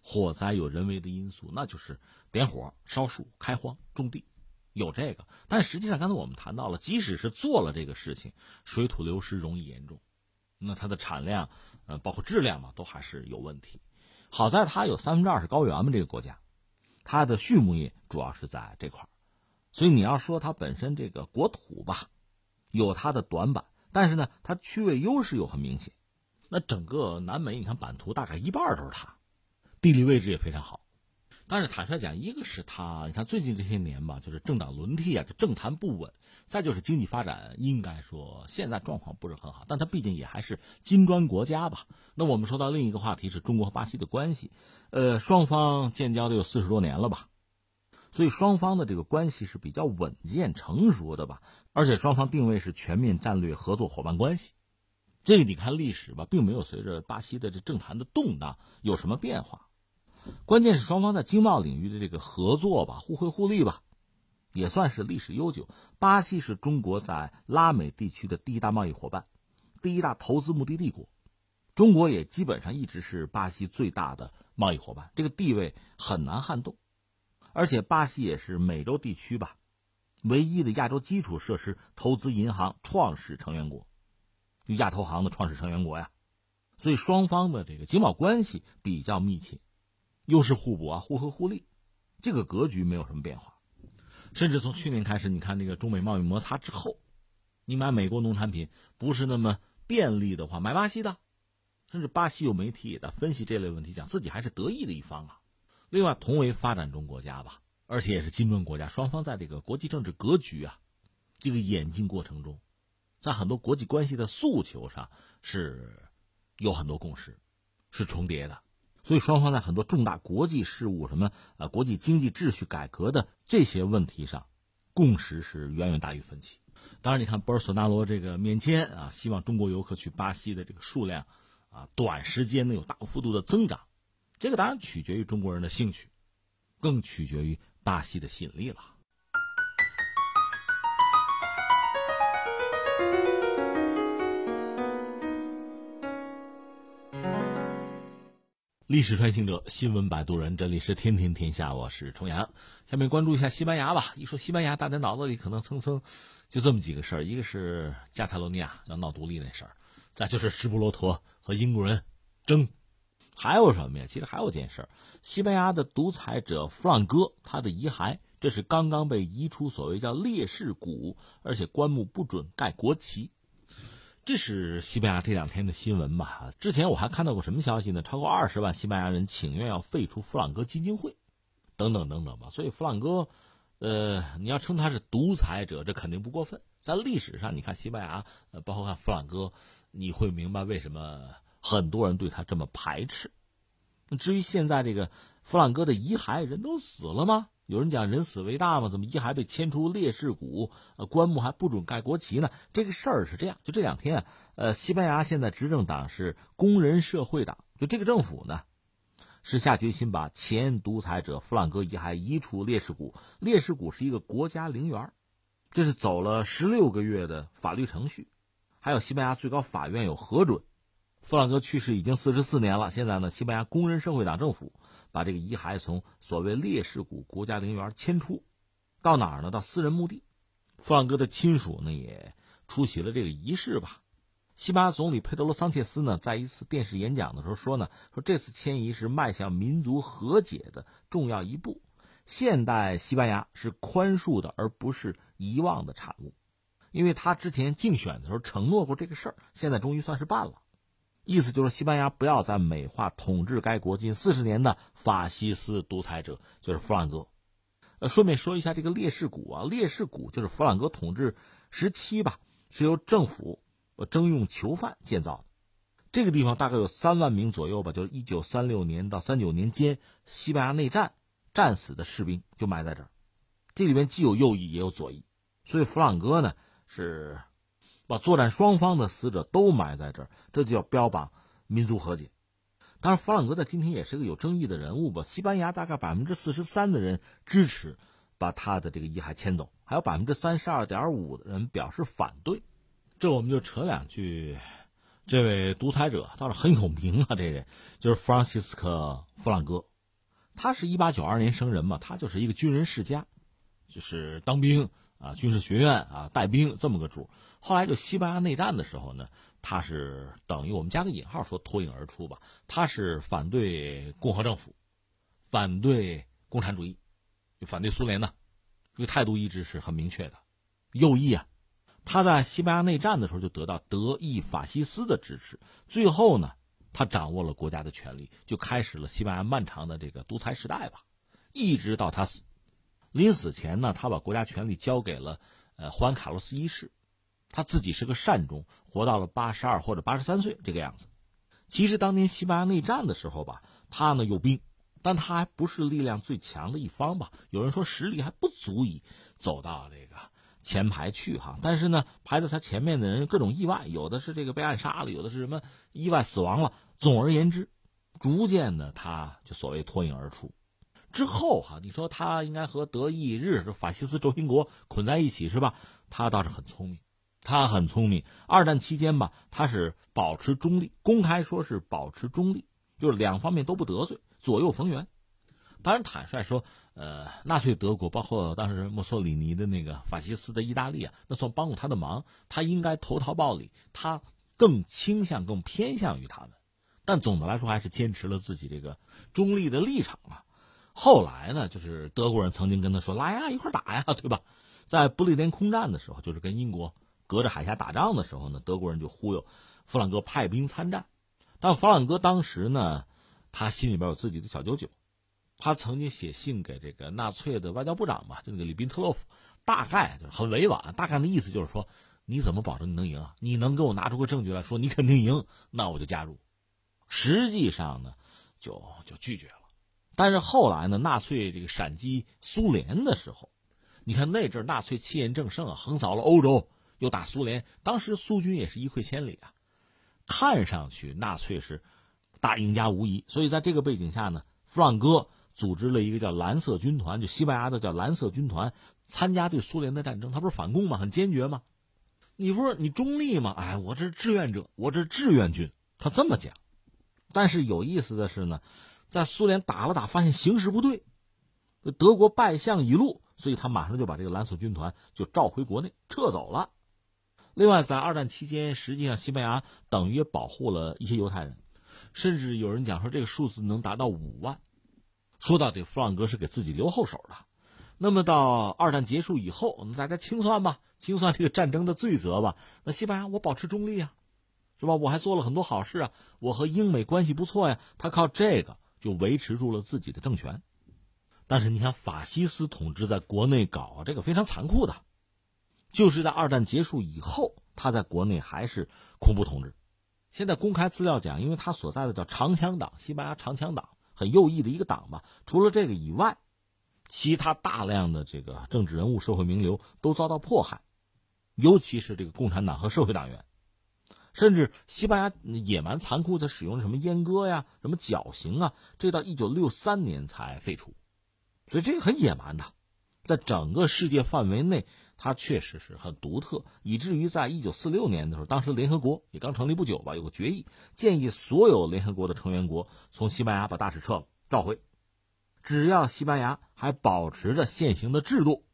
火灾有人为的因素，那就是点火、烧树、开荒、种地，有这个。但实际上，刚才我们谈到了，即使是做了这个事情，水土流失容易严重，那它的产量，呃，包括质量嘛，都还是有问题。好在它有三分之二是高原嘛，这个国家，它的畜牧业主要是在这块儿，所以你要说它本身这个国土吧。有它的短板，但是呢，它区位优势又很明显。那整个南美，你看版图大概一半都是它，地理位置也非常好。但是坦率讲，一个是他，你看最近这些年吧，就是政党轮替啊，这政坛不稳；再就是经济发展，应该说现在状况不是很好。但他毕竟也还是金砖国家吧。那我们说到另一个话题是中国和巴西的关系，呃，双方建交都有四十多年了吧。所以双方的这个关系是比较稳健成熟的吧，而且双方定位是全面战略合作伙伴关系。这个你看历史吧，并没有随着巴西的这政坛的动荡有什么变化。关键是双方在经贸领域的这个合作吧，互惠互利吧，也算是历史悠久。巴西是中国在拉美地区的第一大贸易伙伴，第一大投资目的地国。中国也基本上一直是巴西最大的贸易伙伴，这个地位很难撼动。而且巴西也是美洲地区吧，唯一的亚洲基础设施投资银行创始成员国，就亚投行的创始成员国呀，所以双方的这个经贸关系比较密切，优势互补啊，互惠互利，这个格局没有什么变化。甚至从去年开始，你看那个中美贸易摩擦之后，你买美国农产品不是那么便利的话，买巴西的，甚至巴西有媒体也在分析这类问题，讲自己还是得益的一方啊。另外，同为发展中国家吧，而且也是金砖国家，双方在这个国际政治格局啊，这个演进过程中，在很多国际关系的诉求上是有很多共识，是重叠的。所以，双方在很多重大国际事务，什么呃国际经济秩序改革的这些问题上，共识是远远大于分歧。当然，你看博尔索纳罗这个免签啊，希望中国游客去巴西的这个数量啊，短时间内有大幅度的增长。这个当然取决于中国人的兴趣，更取决于巴西的吸引力了。历史穿行者，新闻摆渡人，这里是天天天下，我是重阳。下面关注一下西班牙吧。一说西班牙，大家脑子里可能蹭蹭就这么几个事儿：一个是加泰罗尼亚要闹独立那事儿，再就是直布罗陀和英国人争。还有什么呀？其实还有件事儿西班牙的独裁者弗朗哥，他的遗骸，这是刚刚被移出所谓叫烈士谷，而且棺木不准盖国旗。这是西班牙这两天的新闻吧？之前我还看到过什么消息呢？超过二十万西班牙人请愿要废除弗朗哥基金会，等等等等吧。所以弗朗哥，呃，你要称他是独裁者，这肯定不过分。在历史上，你看西班牙，呃，包括看弗朗哥，你会明白为什么。很多人对他这么排斥。至于现在这个弗朗哥的遗骸，人都死了吗？有人讲人死为大吗？怎么遗骸被迁出烈士谷？呃，棺木还不准盖国旗呢？这个事儿是这样，就这两天啊，呃，西班牙现在执政党是工人社会党，就这个政府呢，是下决心把前独裁者弗朗哥遗骸移出烈士谷。烈士谷是一个国家陵园，这是走了十六个月的法律程序，还有西班牙最高法院有核准。弗朗哥去世已经四十四年了。现在呢，西班牙工人社会党政府把这个遗骸从所谓烈士谷国家陵园迁出，到哪儿呢？到私人墓地。弗朗哥的亲属呢也出席了这个仪式吧。西班牙总理佩德罗桑切斯呢在一次电视演讲的时候说呢，说这次迁移是迈向民族和解的重要一步。现代西班牙是宽恕的，而不是遗忘的产物。因为他之前竞选的时候承诺过这个事儿，现在终于算是办了。意思就是，西班牙不要再美化统治该国近四十年的法西斯独裁者，就是弗朗哥。呃，顺便说一下，这个烈士谷啊，烈士谷就是弗朗哥统治时期吧，是由政府征用囚犯建造的。这个地方大概有三万名左右吧，就是一九三六年到三九年间西班牙内战战死的士兵就埋在这儿。这里面既有右翼也有左翼，所以弗朗哥呢是把作战双方的死者都埋在这儿，这就叫标榜民族和解。当然，弗朗哥在今天也是个有争议的人物吧。西班牙大概百分之四十三的人支持把他的这个遗骸迁走，还有百分之三十二点五的人表示反对。这我们就扯两句，这位独裁者倒是很有名啊，这人就是弗朗西斯科·弗朗哥，他是一八九二年生人嘛，他就是一个军人世家。就是当兵啊，军事学院啊，带兵这么个主。后来就西班牙内战的时候呢，他是等于我们加个引号说脱颖而出吧。他是反对共和政府，反对共产主义，就反对苏联呢，这个态度一直是很明确的，右翼啊。他在西班牙内战的时候就得到德意法西斯的支持，最后呢，他掌握了国家的权力，就开始了西班牙漫长的这个独裁时代吧，一直到他死。临死前呢，他把国家权力交给了，呃，胡安卡洛斯一世，他自己是个善终，活到了八十二或者八十三岁这个样子。其实当年西班牙内战的时候吧，他呢有兵，但他还不是力量最强的一方吧。有人说实力还不足以走到这个前排去哈。但是呢，排在他前面的人各种意外，有的是这个被暗杀了，有的是什么意外死亡了。总而言之，逐渐的他就所谓脱颖而出。之后哈，你说他应该和德意日法西斯轴心国捆在一起是吧？他倒是很聪明，他很聪明。二战期间吧，他是保持中立，公开说是保持中立，就是两方面都不得罪，左右逢源。当然坦率说，呃，纳粹德国包括当时墨索里尼的那个法西斯的意大利啊，那算帮过他的忙，他应该投桃报李，他更倾向、更偏向于他们。但总的来说，还是坚持了自己这个中立的立场啊。后来呢，就是德国人曾经跟他说：“来呀，一块打呀，对吧？”在不列颠空战的时候，就是跟英国隔着海峡打仗的时候呢，德国人就忽悠弗朗哥派兵参战。但弗朗哥当时呢，他心里边有自己的小九九，他曾经写信给这个纳粹的外交部长吧，就那个里宾特洛夫，大概就是很委婉，大概的意思就是说：“你怎么保证你能赢啊？你能给我拿出个证据来说你肯定赢，那我就加入。”实际上呢，就就拒绝了。但是后来呢，纳粹这个闪击苏联的时候，你看那阵纳粹气焰正盛啊，横扫了欧洲，又打苏联，当时苏军也是一溃千里啊，看上去纳粹是大赢家无疑。所以在这个背景下呢，弗朗哥组织了一个叫蓝色军团，就西班牙的叫蓝色军团，参加对苏联的战争。他不是反攻吗？很坚决吗？你不是你中立吗？哎，我这是志愿者，我这是志愿军。他这么讲。但是有意思的是呢。在苏联打了打，发现形势不对，德国败相已露，所以他马上就把这个蓝色军团就召回国内，撤走了。另外，在二战期间，实际上西班牙等于保护了一些犹太人，甚至有人讲说这个数字能达到五万。说到底，弗朗哥是给自己留后手的。那么到二战结束以后，大家清算吧，清算这个战争的罪责吧。那西班牙，我保持中立啊，是吧？我还做了很多好事啊，我和英美关系不错呀。他靠这个。就维持住了自己的政权，但是你想，法西斯统治在国内搞这个非常残酷的，就是在二战结束以后，他在国内还是恐怖统治。现在公开资料讲，因为他所在的叫长枪党，西班牙长枪党很右翼的一个党吧。除了这个以外，其他大量的这个政治人物、社会名流都遭到迫害，尤其是这个共产党和社会党员。甚至西班牙野蛮残酷的使用什么阉割呀、什么绞刑啊，这到一九六三年才废除，所以这个很野蛮的，在整个世界范围内，它确实是很独特，以至于在一九四六年的时候，当时联合国也刚成立不久吧，有个决议建议所有联合国的成员国从西班牙把大使撤了，召回，只要西班牙还保持着现行的制度，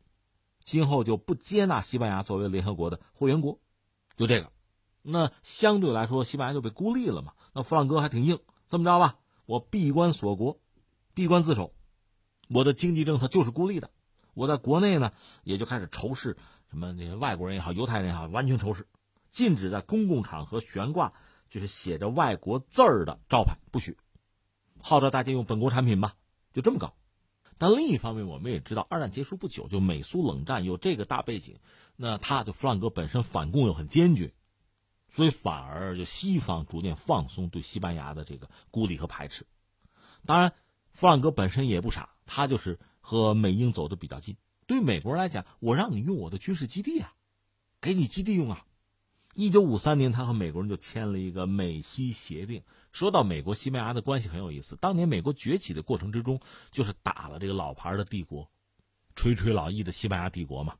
今后就不接纳西班牙作为联合国的会员国，就这个。那相对来说，西班牙就被孤立了嘛。那弗朗哥还挺硬，这么着吧，我闭关锁国，闭关自守，我的经济政策就是孤立的。我在国内呢，也就开始仇视什么那些外国人也好，犹太人也好，完全仇视，禁止在公共场合悬挂就是写着外国字儿的招牌，不许。号召大家用本国产品吧，就这么搞。但另一方面，我们也知道，二战结束不久，就美苏冷战有这个大背景，那他就弗朗哥本身反共又很坚决。所以反而就西方逐渐放松对西班牙的这个孤立和排斥。当然，弗朗哥本身也不傻，他就是和美英走的比较近。对美国人来讲，我让你用我的军事基地啊，给你基地用啊。一九五三年，他和美国人就签了一个美西协定。说到美国西班牙的关系很有意思，当年美国崛起的过程之中，就是打了这个老牌的帝国，垂垂老矣的西班牙帝国嘛，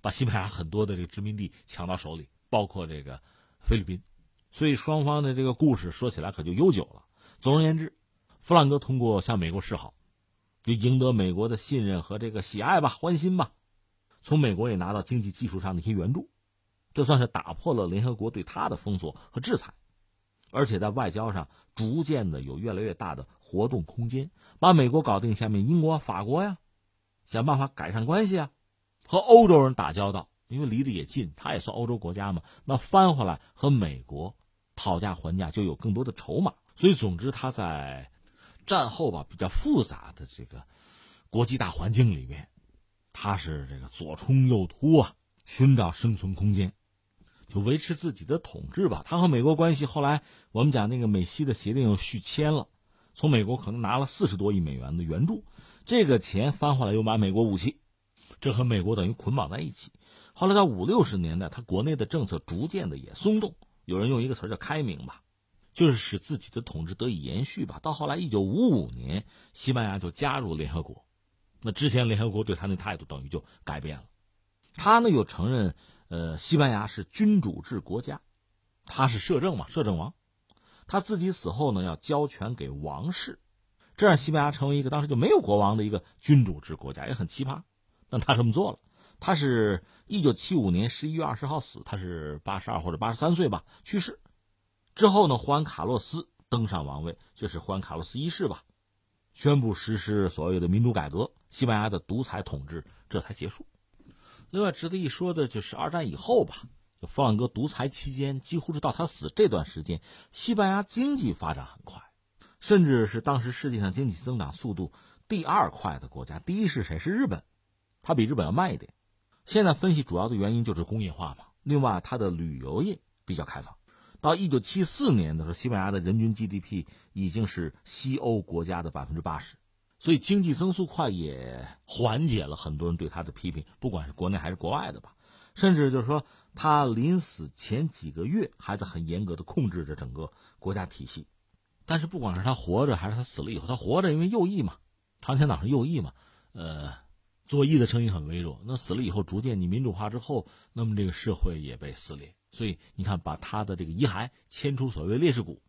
把西班牙很多的这个殖民地抢到手里，包括这个菲律宾。所以双方的这个故事说起来可就悠久了。总而言之，弗兰哥通过向美国示好，就赢得美国的信任和这个喜爱吧，欢心吧。从美国也拿到经济技术上的一些援助。这算是打破了联合国对他的封锁和制裁，而且在外交上逐渐的有越来越大的活动空间，把美国搞定，下面英国、法国呀，想办法改善关系啊，和欧洲人打交道，因为离得也近，他也算欧洲国家嘛，那翻回来和美国讨价还价就有更多的筹码。所以，总之他在战后吧比较复杂的这个国际大环境里面，他是这个左冲右突啊，寻找生存空间。就维持自己的统治吧。他和美国关系后来，我们讲那个美西的协定又续签了，从美国可能拿了四十多亿美元的援助，这个钱翻回来又买美国武器，这和美国等于捆绑在一起。后来到五六十年代，他国内的政策逐渐的也松动，有人用一个词叫开明吧，就是使自己的统治得以延续吧。到后来一九五五年，西班牙就加入联合国，那之前联合国对他的态度等于就改变了，他呢又承认。呃，西班牙是君主制国家，他是摄政嘛，摄政王，他自己死后呢要交权给王室，这让西班牙成为一个当时就没有国王的一个君主制国家，也很奇葩。但他这么做了，他是一九七五年十一月二十号死，他是八十二或者八十三岁吧去世。之后呢，胡安卡洛斯登上王位，就是胡安卡洛斯一世吧，宣布实施所谓的民主改革，西班牙的独裁统治这才结束。另外值得一说的就是二战以后吧，就弗朗哥独裁期间，几乎是到他死这段时间，西班牙经济发展很快，甚至是当时世界上经济增长速度第二快的国家。第一是谁？是日本，它比日本要慢一点。现在分析主要的原因就是工业化嘛。另外，它的旅游业比较开放。到一九七四年的时候，西班牙的人均 GDP 已经是西欧国家的百分之八十。所以经济增速快也缓解了很多人对他的批评，不管是国内还是国外的吧。甚至就是说，他临死前几个月还在很严格的控制着整个国家体系。但是不管是他活着还是他死了以后，他活着因为右翼嘛，朝鲜党是右翼嘛，呃，左翼的声音很微弱。那死了以后，逐渐你民主化之后，那么这个社会也被撕裂。所以你看，把他的这个遗骸迁出所谓烈士谷，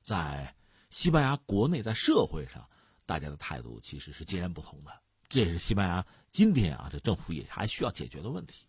在西班牙国内在社会上。大家的态度其实是截然不同的，这也是西班牙今天啊，这政府也还需要解决的问题。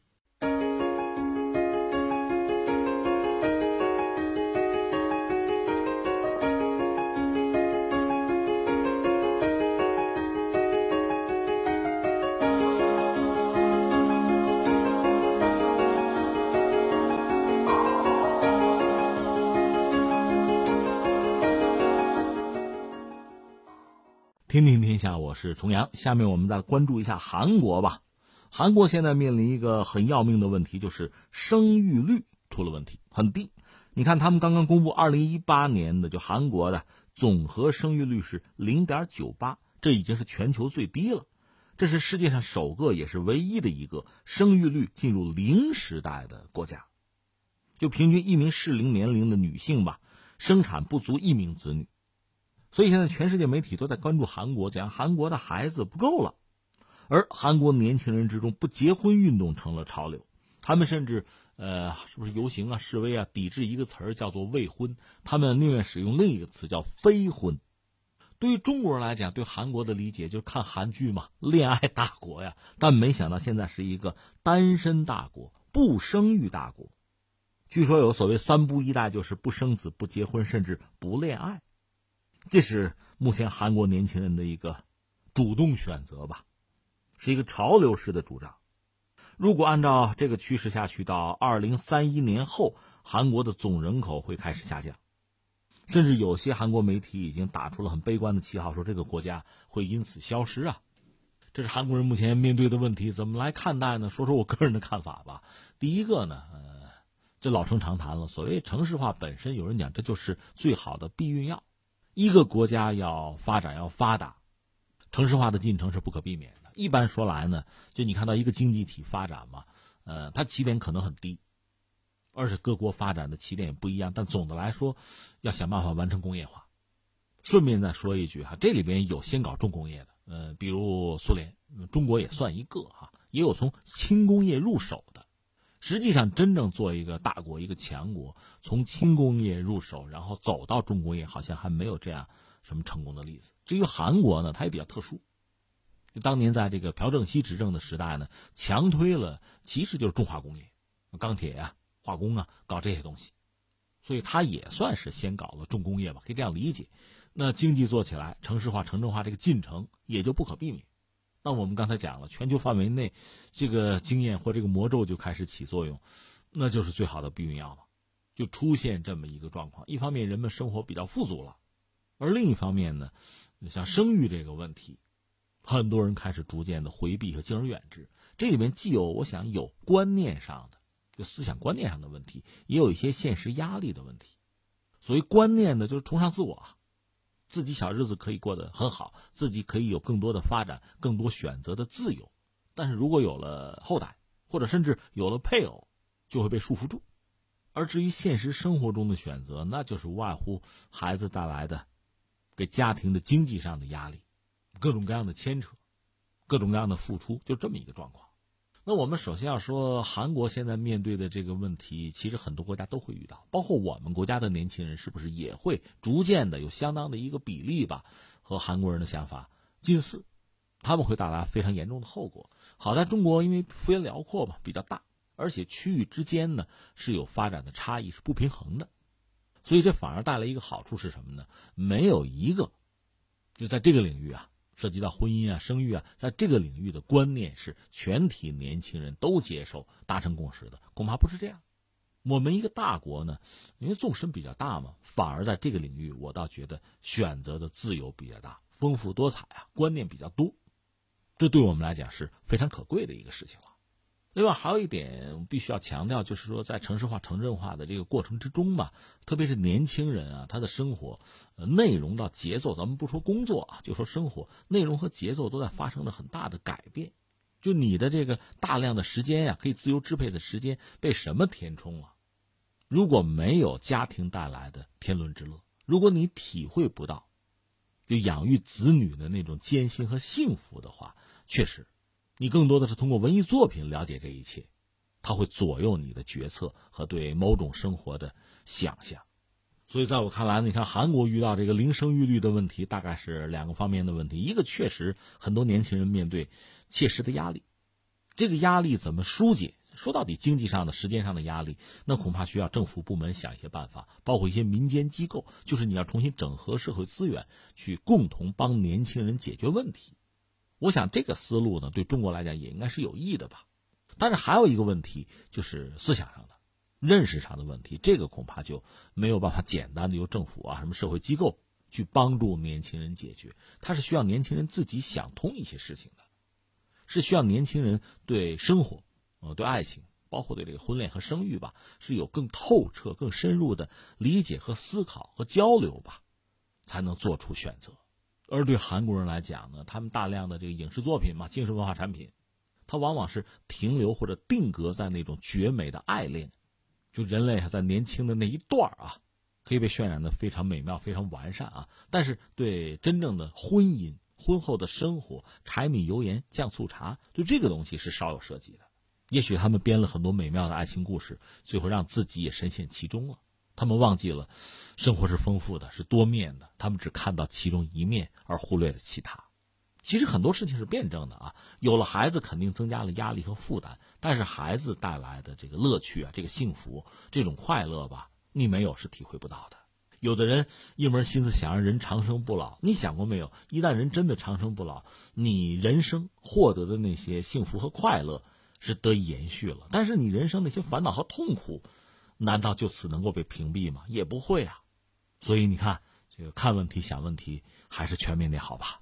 听听天下，我是重阳。下面我们再关注一下韩国吧。韩国现在面临一个很要命的问题，就是生育率出了问题，很低。你看，他们刚刚公布二零一八年的，就韩国的总和生育率是零点九八，这已经是全球最低了。这是世界上首个，也是唯一的一个生育率进入零时代的国家。就平均一名适龄年龄的女性吧，生产不足一名子女。所以现在全世界媒体都在关注韩国，讲韩国的孩子不够了，而韩国年轻人之中不结婚运动成了潮流，他们甚至呃是不是游行啊示威啊抵制一个词儿叫做未婚，他们宁愿使用另一个词叫非婚。对于中国人来讲，对韩国的理解就是看韩剧嘛，恋爱大国呀，但没想到现在是一个单身大国，不生育大国。据说有所谓三不一代，就是不生子、不结婚，甚至不恋爱。这是目前韩国年轻人的一个主动选择吧，是一个潮流式的主张。如果按照这个趋势下去，到二零三一年后，韩国的总人口会开始下降，甚至有些韩国媒体已经打出了很悲观的旗号，说这个国家会因此消失啊。这是韩国人目前面对的问题，怎么来看待呢？说说我个人的看法吧。第一个呢，呃，这老生常谈了。所谓城市化本身，有人讲这就是最好的避孕药。一个国家要发展要发达，城市化的进程是不可避免的。一般说来呢，就你看到一个经济体发展嘛，呃，它起点可能很低，而且各国发展的起点也不一样。但总的来说，要想办法完成工业化。顺便再说一句哈，这里边有先搞重工业的，呃，比如苏联，中国也算一个哈，也有从轻工业入手的。实际上，真正做一个大国、一个强国，从轻工业入手，然后走到重工业，好像还没有这样什么成功的例子。至于韩国呢，它也比较特殊，当年在这个朴正熙执政的时代呢，强推了其实就是重化工业，钢铁呀、化工啊，搞这些东西，所以它也算是先搞了重工业吧，可以这样理解。那经济做起来，城市化、城镇化这个进程也就不可避免。那我们刚才讲了，全球范围内，这个经验或这个魔咒就开始起作用，那就是最好的避孕药了。就出现这么一个状况：一方面人们生活比较富足了，而另一方面呢，像生育这个问题，很多人开始逐渐的回避和敬而远之。这里面既有我想有观念上的，就思想观念上的问题，也有一些现实压力的问题。所谓观念呢，就是崇尚自我啊。自己小日子可以过得很好，自己可以有更多的发展、更多选择的自由，但是如果有了后代，或者甚至有了配偶，就会被束缚住。而至于现实生活中的选择，那就是无外乎孩子带来的给家庭的经济上的压力，各种各样的牵扯，各种各样的付出，就这么一个状况。那我们首先要说，韩国现在面对的这个问题，其实很多国家都会遇到，包括我们国家的年轻人，是不是也会逐渐的有相当的一个比例吧，和韩国人的想法近似，他们会带来非常严重的后果。好在中国因为幅员辽阔嘛，比较大，而且区域之间呢是有发展的差异，是不平衡的，所以这反而带来一个好处是什么呢？没有一个就在这个领域啊。涉及到婚姻啊、生育啊，在这个领域的观念是全体年轻人都接受、达成共识的，恐怕不是这样。我们一个大国呢，因为纵深比较大嘛，反而在这个领域，我倒觉得选择的自由比较大、丰富多彩啊，观念比较多，这对我们来讲是非常可贵的一个事情了。另外还有一点我必须要强调，就是说在城市化、城镇化的这个过程之中吧，特别是年轻人啊，他的生活，呃，内容到节奏，咱们不说工作啊，就说生活内容和节奏都在发生了很大的改变。就你的这个大量的时间呀，可以自由支配的时间被什么填充了？如果没有家庭带来的天伦之乐，如果你体会不到就养育子女的那种艰辛和幸福的话，确实。你更多的是通过文艺作品了解这一切，它会左右你的决策和对某种生活的想象。所以，在我看来，你看韩国遇到这个零生育率的问题，大概是两个方面的问题。一个确实很多年轻人面对切实的压力，这个压力怎么疏解？说到底，经济上的、时间上的压力，那恐怕需要政府部门想一些办法，包括一些民间机构，就是你要重新整合社会资源，去共同帮年轻人解决问题。我想这个思路呢，对中国来讲也应该是有益的吧。但是还有一个问题，就是思想上的、认识上的问题，这个恐怕就没有办法简单的由政府啊、什么社会机构去帮助年轻人解决。它是需要年轻人自己想通一些事情的，是需要年轻人对生活、呃、对爱情，包括对这个婚恋和生育吧，是有更透彻、更深入的理解和思考和交流吧，才能做出选择。而对韩国人来讲呢，他们大量的这个影视作品嘛，精神文化产品，它往往是停留或者定格在那种绝美的爱恋，就人类还在年轻的那一段啊，可以被渲染的非常美妙、非常完善啊。但是对真正的婚姻、婚后的生活、柴米油盐酱醋茶，对这个东西是少有涉及的。也许他们编了很多美妙的爱情故事，最后让自己也深陷其中了。他们忘记了，生活是丰富的，是多面的。他们只看到其中一面，而忽略了其他。其实很多事情是辩证的啊。有了孩子，肯定增加了压力和负担，但是孩子带来的这个乐趣啊，这个幸福，这种快乐吧，你没有是体会不到的。有的人一门心思想让人长生不老，你想过没有？一旦人真的长生不老，你人生获得的那些幸福和快乐是得以延续了，但是你人生那些烦恼和痛苦。难道就此能够被屏蔽吗？也不会啊，所以你看，这个看问题、想问题，还是全面的好吧。